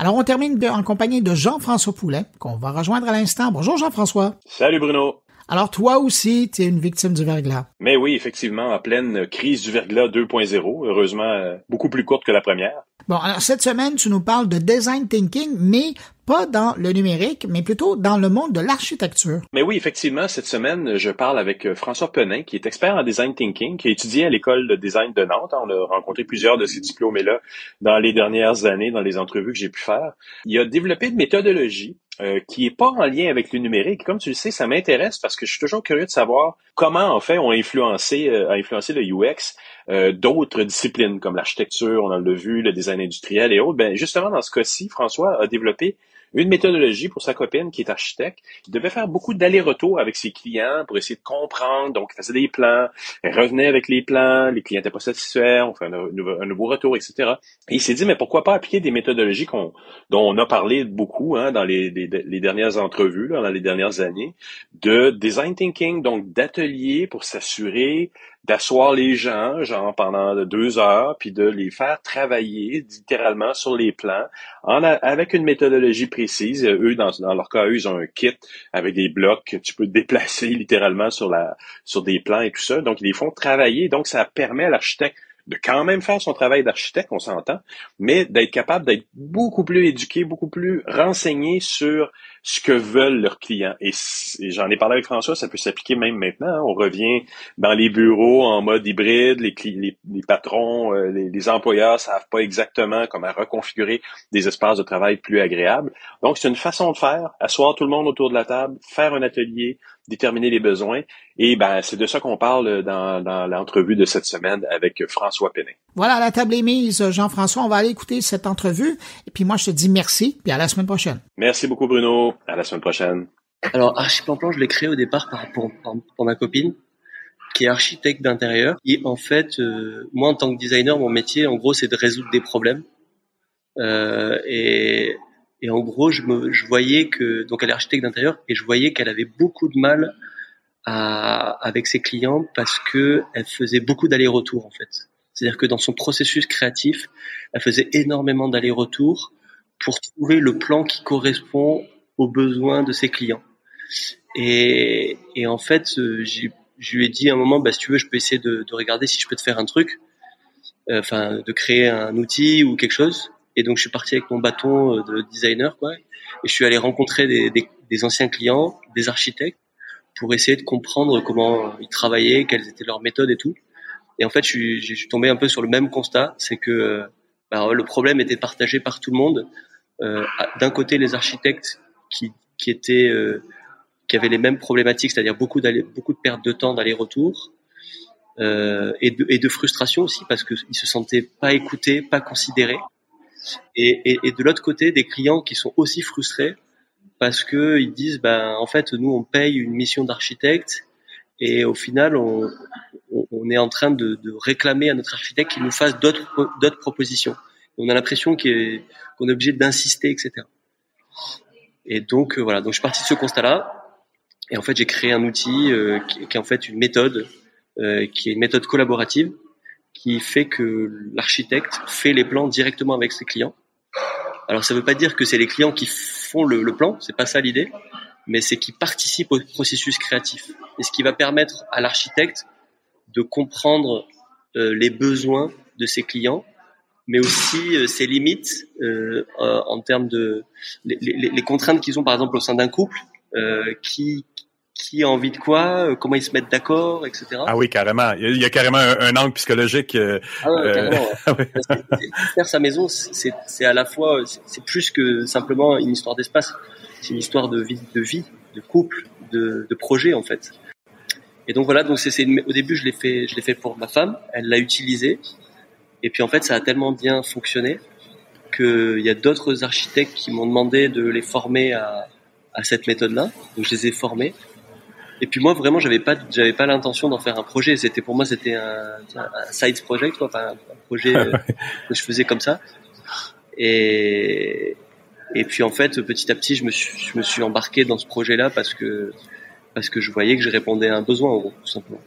Alors, on termine en compagnie de Jean-François Poulet, qu'on va rejoindre à l'instant. Bonjour Jean-François. Salut Bruno. Alors, toi aussi, tu es une victime du verglas. Mais oui, effectivement, en pleine crise du verglas 2.0, heureusement euh, beaucoup plus courte que la première. Bon, alors cette semaine, tu nous parles de design thinking, mais pas dans le numérique, mais plutôt dans le monde de l'architecture. Mais oui, effectivement, cette semaine, je parle avec euh, François Penin, qui est expert en design thinking, qui a étudié à l'école de design de Nantes. On a rencontré plusieurs de ses diplômés-là dans les dernières années, dans les entrevues que j'ai pu faire. Il a développé une méthodologie euh, qui est pas en lien avec le numérique. Comme tu le sais, ça m'intéresse parce que je suis toujours curieux de savoir comment en fait ont influencé, euh, a influencé le UX euh, d'autres disciplines comme l'architecture, on en l'a vu, le design industriel et autres. Ben justement dans ce cas-ci, François a développé une méthodologie pour sa copine qui est architecte, qui devait faire beaucoup d'allers-retours avec ses clients pour essayer de comprendre. Donc, elle faisait des plans, elle revenait avec les plans, les clients n'étaient pas satisfaits, on fait un, nouveau, retour, etc. Et il s'est dit, mais pourquoi pas appliquer des méthodologies qu'on, dont on a parlé beaucoup hein, dans les, les, dernières entrevues, là, dans les dernières années, de design thinking, donc d'ateliers pour s'assurer d'asseoir les gens, genre pendant deux heures, puis de les faire travailler littéralement sur les plans, avec une méthodologie précise. Eux, dans, dans, leur cas, eux, ils ont un kit avec des blocs que tu peux déplacer littéralement sur la sur des plans et tout ça. Donc, ils les font travailler. Donc, ça permet à l'architecte de quand même faire son travail d'architecte, on s'entend, mais d'être capable d'être beaucoup plus éduqué, beaucoup plus renseigné sur ce que veulent leurs clients. Et, j'en ai parlé avec François, ça peut s'appliquer même maintenant. Hein. On revient dans les bureaux en mode hybride, les, les, patrons, euh, les, les, employeurs savent pas exactement comment reconfigurer des espaces de travail plus agréables. Donc, c'est une façon de faire, asseoir tout le monde autour de la table, faire un atelier, déterminer les besoins. Et ben, c'est de ça qu'on parle dans, dans l'entrevue de cette semaine avec François Pénin. Voilà, la table est mise, Jean-François. On va aller écouter cette entrevue. Et puis moi, je te dis merci, puis à la semaine prochaine. Merci beaucoup, Bruno. À la semaine prochaine. Alors, Archiplan je l'ai créé au départ pour, pour, ma copine, qui est architecte d'intérieur. Et en fait, euh, moi, en tant que designer, mon métier, en gros, c'est de résoudre des problèmes. Euh, et, en gros, je, voyais que, donc elle est architecte d'intérieur, et je voyais qu'elle avait beaucoup de mal avec ses clients parce que elle faisait beaucoup d'allers-retours, en fait. C'est-à-dire que dans son processus créatif, elle faisait énormément d'allers-retours pour trouver le plan qui correspond aux besoins de ses clients. Et, et en fait, euh, je lui ai dit à un moment, bah, si tu veux, je peux essayer de, de regarder si je peux te faire un truc, euh, enfin, de créer un outil ou quelque chose. Et donc, je suis parti avec mon bâton euh, de designer, quoi. Et je suis allé rencontrer des, des, des anciens clients, des architectes, pour essayer de comprendre comment ils travaillaient, quelles étaient leurs méthodes et tout. Et en fait, je suis, je suis tombé un peu sur le même constat, c'est que bah, le problème était partagé par tout le monde. Euh, D'un côté, les architectes qui, euh, qui avaient les mêmes problématiques, c'est-à-dire beaucoup de pertes de temps d'aller-retour euh, et, de, frustration aussi parce qu'ils se sentaient pas écoutés, pas considérés. Et, de l'autre côté, des clients qui sont aussi frustrés parce que ils disent, ben en fait, nous on paye une mission d'architecte et au final on, est en train de, réclamer à notre architecte qu'il nous fasse d'autres propositions. On a l'impression qu'on est obligé d'insister, etc. Et donc euh, voilà, donc je suis parti de ce constat-là. Et en fait, j'ai créé un outil euh, qui, qui, est en fait une méthode, euh, qui est une méthode collaborative, qui fait que l'architecte fait les plans directement avec ses clients. Alors ça ne veut pas dire que c'est les clients qui font le, le plan, c'est pas ça l'idée, mais c'est qu'ils participent au processus créatif. Et ce qui va permettre à l'architecte de comprendre euh, les besoins de ses clients mais aussi euh, ses limites euh, euh, en termes de les, les, les contraintes qu'ils ont par exemple au sein d'un couple, qui qui a envie de quoi, comment ils se mettent d'accord, etc. Ah oui, carrément. Il y a, carrément un, angle psychologique. ah ouais, carrément. Faire sa maison, c'est à la fois, c'est plus que simplement une histoire d'espace. C'est une histoire de vie, de vie, de couple, de, de projet en fait. Et donc voilà, donc c'est au début je l'ai fait, je l'ai fait pour ma femme. Elle l'a utilisé. Et puis en fait, ça a tellement bien fonctionné qu'il y a d'autres architectes qui m'ont demandé de les former à, à cette méthode-là. Donc je les ai formés. Et puis moi, vraiment, j'avais pas, j'avais pas l'intention d'en faire un projet. C'était pour moi, c'était un, un side project, quoi, enfin, un projet euh, que je faisais comme ça. Et et puis en fait, petit à petit, je me suis, je me suis embarqué dans ce projet-là parce que parce que je voyais que je répondais à un besoin, en gros, tout simplement.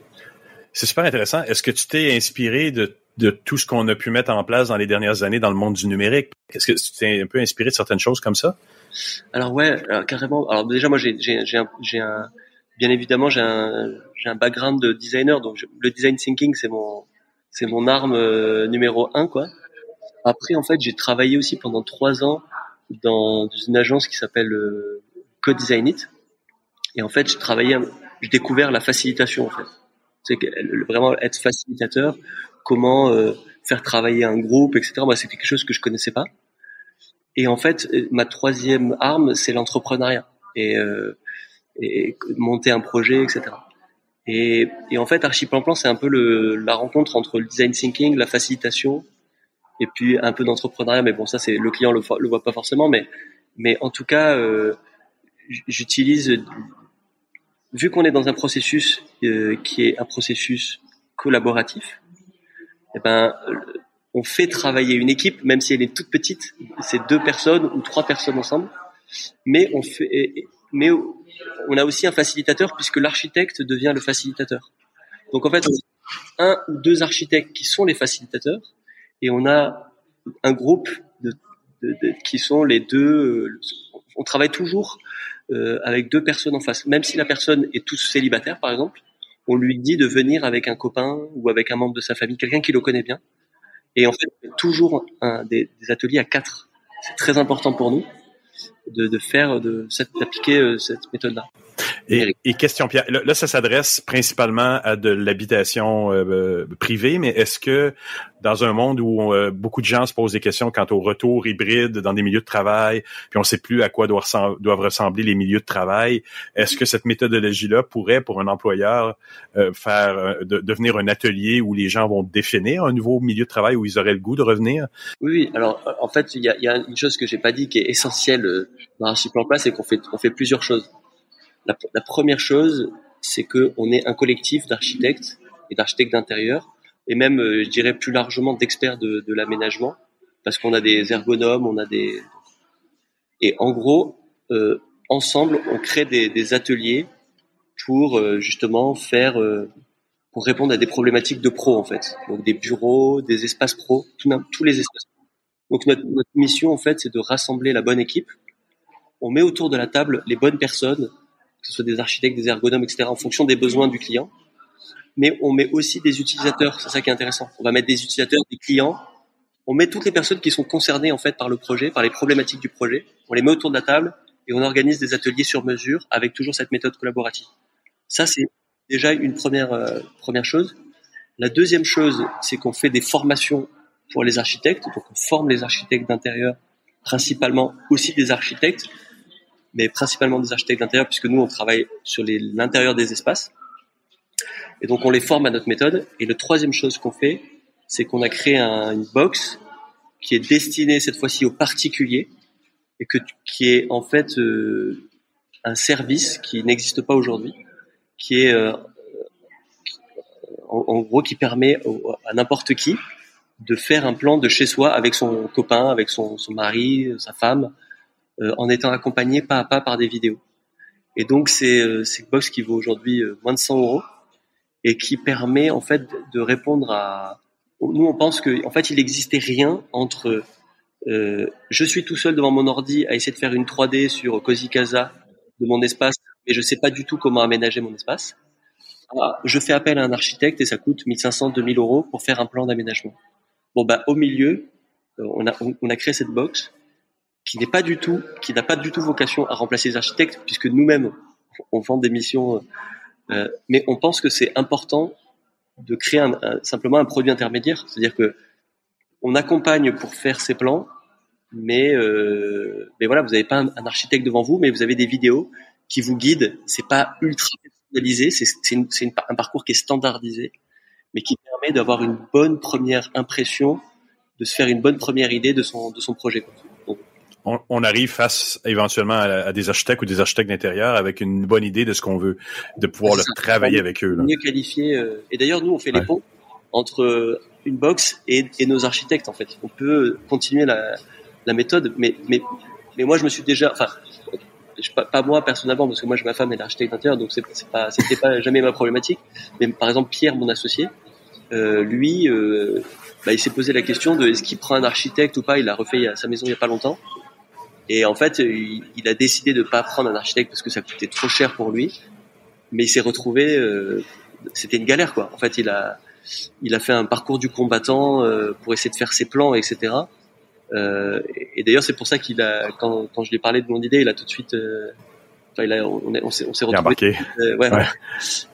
C'est super intéressant. Est-ce que tu t'es inspiré de, de tout ce qu'on a pu mettre en place dans les dernières années dans le monde du numérique? Est-ce que tu t'es un peu inspiré de certaines choses comme ça? Alors ouais, carrément. Alors déjà, moi, j'ai, j'ai, j'ai un, j'ai un, bien évidemment, j'ai un, j'ai un background de designer, donc le design thinking, c'est mon, c'est mon arme euh, numéro un, quoi. Après, en fait, j'ai travaillé aussi pendant trois ans dans une agence qui s'appelle euh, Co-Design It. Et en fait, je travaillais, j'ai découvert la facilitation, en fait c'est vraiment être facilitateur, comment euh, faire travailler un groupe, etc. Moi, c'était quelque chose que je connaissais pas. Et en fait, euh, ma troisième arme, c'est l'entrepreneuriat et, euh, et, monter un projet, etc. Et, et en fait, Archiplan-Plan, c'est un peu le, la rencontre entre le design thinking, la facilitation, et puis un peu d'entrepreneuriat. Mais bon, ça, c'est le client le, le voit pas forcément, mais mais en tout cas, euh, j'utilise vu qu'on est dans un processus euh, qui est un processus collaboratif, eh ben, euh, on fait travailler une équipe, même si elle est toute petite, c'est deux personnes ou trois personnes ensemble, mais on fait, mais on a aussi un facilitateur puisque l'architecte devient le facilitateur. Donc en fait, on a un ou deux architectes qui sont les facilitateurs et on a un groupe de, de, de, qui sont les deux. Euh, on travaille toujours euh, avec deux personnes en face. Même si la personne est tous célibataire, par exemple, on lui dit de venir avec un copain ou avec un membre de sa famille, quelqu'un qui le connaît bien. Et en fait, toujours des, ateliers à quatre. C'est très important pour nous de, de faire, de d'appliquer euh, cette méthode-là. Et, et, question Pierre, là, ça s'adresse principalement à de l'habitation euh, euh, privée, mais est-ce que dans un monde où euh, beaucoup de gens se posent des questions quant au retour hybride dans des milieux de travail, puis on ne sait plus à quoi doivent, ressembler les milieux de travail, est-ce que cette méthodologie-là pourrait, pour un employeur, faire de, devenir un atelier où les gens vont définir un nouveau milieu de travail où ils auraient le goût de revenir? Oui, alors en fait, il y a, y a, une chose que j'ai pas dit qui est essentielle dans Archiplan Place, c'est qu'on fait, on fait plusieurs choses. La, première chose, c'est qu'on est un collectif d'architectes et d'architectes d'intérieur, et même, euh, je dirais plus largement, d'experts de, de l'aménagement, parce qu'on a des ergonomes, on a des... Et en gros, euh, ensemble, on crée des, des ateliers pour euh, justement faire, euh, pour répondre à des problématiques de pro en fait. Donc des bureaux, des espaces pro, tous les espaces. Donc notre, notre mission en fait, c'est de rassembler la bonne équipe. On met autour de la table les bonnes personnes que ce soit des architectes, des ergonomes, etc., en fonction des besoins du client. Mais on met aussi des utilisateurs, c'est ça qui est intéressant. On va mettre des utilisateurs, des clients. On met toutes les personnes qui sont concernées en fait par le projet, par les problématiques du projet. On les met autour de la table et on organise des ateliers sur mesure avec toujours cette méthode collaborative. Ça, c'est déjà une première euh, première chose. La deuxième chose, c'est qu'on fait des formations pour les architectes. Donc, on forme les architectes d'intérieur, principalement aussi des architectes, mais principalement des architectes d'intérieur, puisque nous, on travaille sur l'intérieur des espaces. Et donc, on les forme à notre méthode. Et la troisième chose qu'on fait, c'est qu'on a créé un, une box qui est destinée cette fois-ci aux particuliers et que, qui est en fait euh, un service qui n'existe pas aujourd'hui, qui est euh, en, gros qui permet à n'importe qui de faire un plan de chez soi avec son copain, avec son, mari, sa femme, en étant accompagné pas à pas par des vidéos. Et donc c'est euh, une box qui vaut aujourd'hui euh, moins de 100 euros et qui permet en fait de répondre à. Nous on pense que en fait il n'existait rien entre euh, je suis tout seul devant mon ordi à essayer de faire une 3D sur Cozy Casa de mon espace, mais je sais pas du tout comment aménager mon espace. Ah, je fais appel à un architecte et ça coûte 1500, 2000 euros pour faire un plan d'aménagement. Bon bah au milieu, on a on a créé cette box qui n'est pas du tout, qui n'a pas du tout vocation à remplacer les architectes, puisque nous-mêmes on vend des missions, euh, mais on pense que c'est important de créer un, simplement un produit intermédiaire, c'est-à-dire que on accompagne pour faire ces plans, mais euh, mais voilà, vous n'avez pas un, un, architecte devant vous, mais vous avez des vidéos qui vous guident. C'est pas ultra personnalisé, c'est c'est un parcours qui est standardisé, mais qui permet d'avoir une bonne première impression, de se faire une bonne première idée de son de son projet on, arrive face éventuellement à, des architectes ou des architectes d'intérieur avec une bonne idée de ce qu'on veut, de pouvoir le travailler avec eux. Là. Mieux qualifié. Euh, et d'ailleurs, nous, on fait les ponts entre euh, une box et, et, nos architectes. En fait, on peut continuer la, la méthode, mais mais mais moi, je me suis déjà, enfin, pas, pas, moi personnellement parce que moi j'ai ma femme est architecte d'intérieur donc c'est pas c'était pas jamais ma problématique. Mais par exemple Pierre, mon associé, euh, lui, euh, bah, il s'est posé la question de est-ce qu'il prend un architecte ou pas? Il a refait sa maison il y a pas longtemps. Et en fait, il, il a décidé de pas prendre un architecte parce que ça coûtait trop cher pour lui. Mais il s'est retrouvé, euh, c'était une galère quoi. En fait, il a, il a fait un parcours du combattant euh, pour essayer de faire ses plans, etc. Euh, et d'ailleurs, c'est pour ça qu'il a, quand, quand je lui ai parlé de mon idée, il a tout de suite, euh, enfin, il a, on, on s'est, on s'est retrouvé. Embarqué. Euh, ouais, ouais.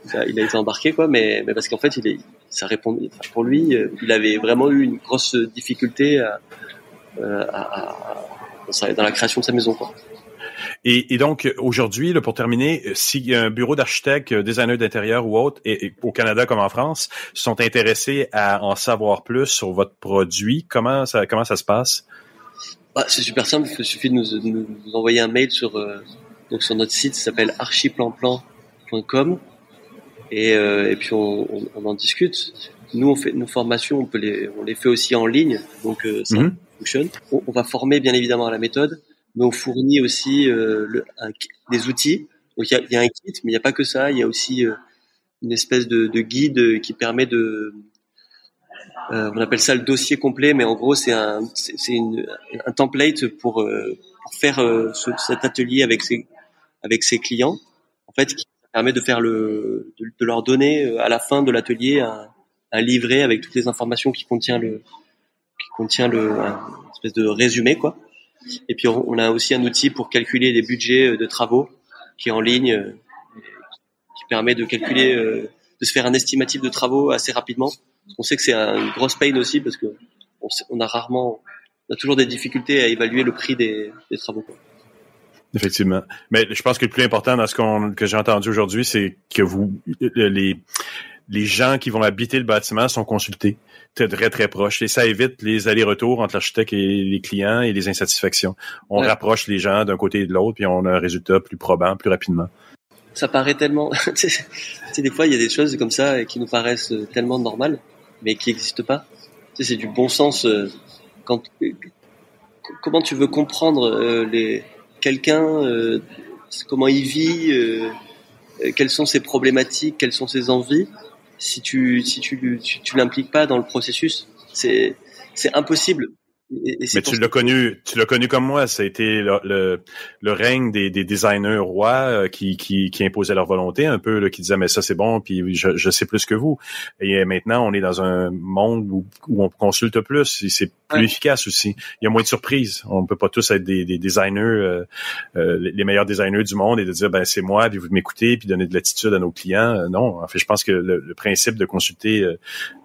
Il, a, il, a, été embarqué, quoi, mais, mais parce qu'en fait, il est, ça répond, pour lui, euh, il avait vraiment eu une grosse difficulté à, euh, à, dans la création de sa maison, quoi. Et, et, donc, aujourd'hui, pour terminer, si un bureau d'architecte, designer d'intérieur ou autre, et, et, au Canada comme en France, sont intéressés à en savoir plus sur votre produit, comment ça, comment ça se passe? Bah, c'est super simple. Il suffit de nous, de nous, envoyer un mail sur, euh, donc sur notre site, ça s'appelle archiplanplan.com. Et, euh, et puis on, on, on, en discute. Nous, on fait nos formations, on peut les, on les fait aussi en ligne, donc euh, ça mm -hmm. fonctionne. On, on, va former bien évidemment à la méthode, mais on fournit aussi euh, le, un, des outils. Donc il y a, y a, un kit, mais il n'y a pas que ça. Il y a aussi euh, une espèce de, de, guide qui permet de, euh, on appelle ça le dossier complet, mais en gros c'est un, c'est un template pour, euh, pour faire euh, ce, cet atelier avec ses, avec ses clients. En fait, qui permet de faire le, de, de leur donner à la fin de l'atelier un, un, livret avec toutes les informations qui contient le, qui contient le, espèce de résumé quoi. Et puis on a aussi un outil pour calculer les budgets de travaux qui est en ligne, qui permet de calculer, de se faire un estimatif de travaux assez rapidement. On sait que c'est une grosse pain aussi parce que on, a rarement, on a toujours des difficultés à évaluer le prix des, des travaux. Quoi. Effectivement. Mais je pense que le plus important dans ce qu'on, que j'ai entendu aujourd'hui, c'est que vous, les, les gens qui vont habiter le bâtiment sont consultés très très proches et ça évite les allers-retours entre l'architecte et les clients et les insatisfactions. On ouais. rapproche les gens d'un côté et de l'autre puis on a un résultat plus probant plus rapidement. Ça paraît tellement, tu sais, des fois il y a des choses comme ça qui nous paraissent tellement normales mais qui n'existent pas. Tu sais, c'est du bon sens. Euh, quand, comment tu veux comprendre euh, les quelqu'un, euh, comment il vit, euh, quelles sont ses problématiques, quelles sont ses envies, si tu si tu tu, tu l'impliques pas dans le processus, c'est c'est impossible. Et, et Mais tu l'as connu, tu l'as connu comme moi. Ça a été le, le, le règne des, des, designers rois euh, qui, qui, qui, imposaient leur volonté un peu, là, qui disaient mais ça c'est bon, puis je, je, sais plus que vous. Et maintenant, on est dans un monde où, où on consulte plus. C'est plus ouais. efficace aussi. Il y a moins de surprises. On peut pas tous être des, des designers, euh, euh, les meilleurs designers du monde et de dire ben c'est moi, puis vous m'écoutez, puis donner de l'attitude à nos clients. Euh, non, en fait, je pense que le, le principe de consulter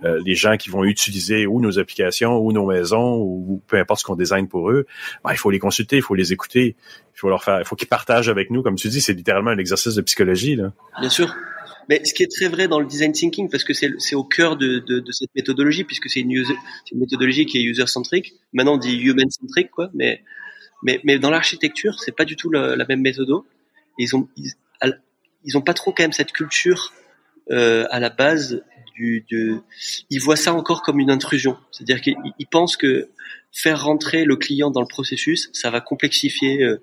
euh, les gens qui vont utiliser ou nos applications ou nos maisons ou peu importe ce qu'on design pour eux, ben, il faut les consulter, il faut les écouter, il faut leur faire, il faut qu'ils partagent avec nous, comme tu dis, c'est littéralement un exercice de psychologie. Là. Bien sûr. Mais ce qui est très vrai dans le design thinking, parce que c'est au cœur de, cette méthodologie, puisque c'est une, méthodologie qui est user-centric. Maintenant, on dit human-centric, quoi. Mais, mais, dans l'architecture, c'est pas du tout la, même méthode. Ils ont, ils ont pas trop quand même cette culture euh, à la base du, du, ils voient ça encore comme une intrusion. C'est-à-dire qu'ils pensent que faire rentrer le client dans le processus, ça va complexifier euh,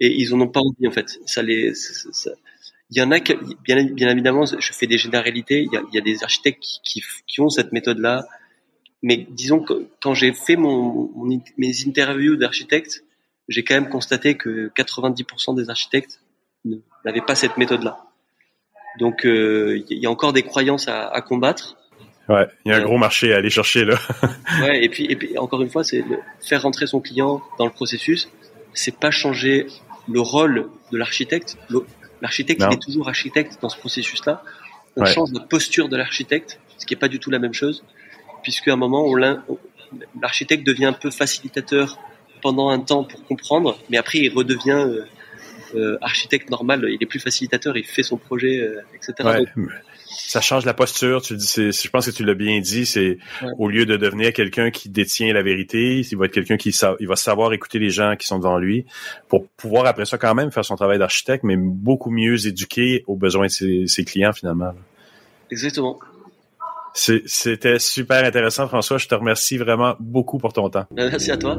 et ils en ont pas envie en fait. Il y en a bien, évidemment, je fais des généralités. Il y a, il des architectes qui, ont cette méthode-là, mais disons que quand j'ai fait mes interviews d'architectes, j'ai quand même constaté que 90% des architectes n'avaient pas cette méthode-là. Donc euh, il y a encore des croyances à, à combattre. Ouais, il y a un euh, gros marché à aller chercher là. ouais, et puis, et puis encore une fois, c'est faire rentrer son client dans le processus. C'est pas changer le rôle de l'architecte. L'architecte, il est toujours architecte dans ce processus-là. On ouais. change la posture de l'architecte, ce qui est pas du tout la même chose, puisque à un moment, l'architecte devient un peu facilitateur pendant un temps pour comprendre, mais après il redevient euh, euh, architecte normal, il est plus facilitateur, il fait son projet, euh, etc. Ouais, ça change la posture. Tu dis, je pense que tu l'as bien dit. C'est ouais. au lieu de devenir quelqu'un qui détient la vérité, il va être quelqu'un qui il va savoir écouter les gens qui sont devant lui pour pouvoir après ça quand même faire son travail d'architecte, mais beaucoup mieux éduquer aux besoins de ses, ses clients finalement. Exactement. C'était super intéressant, François. Je te remercie vraiment beaucoup pour ton temps. Merci à toi.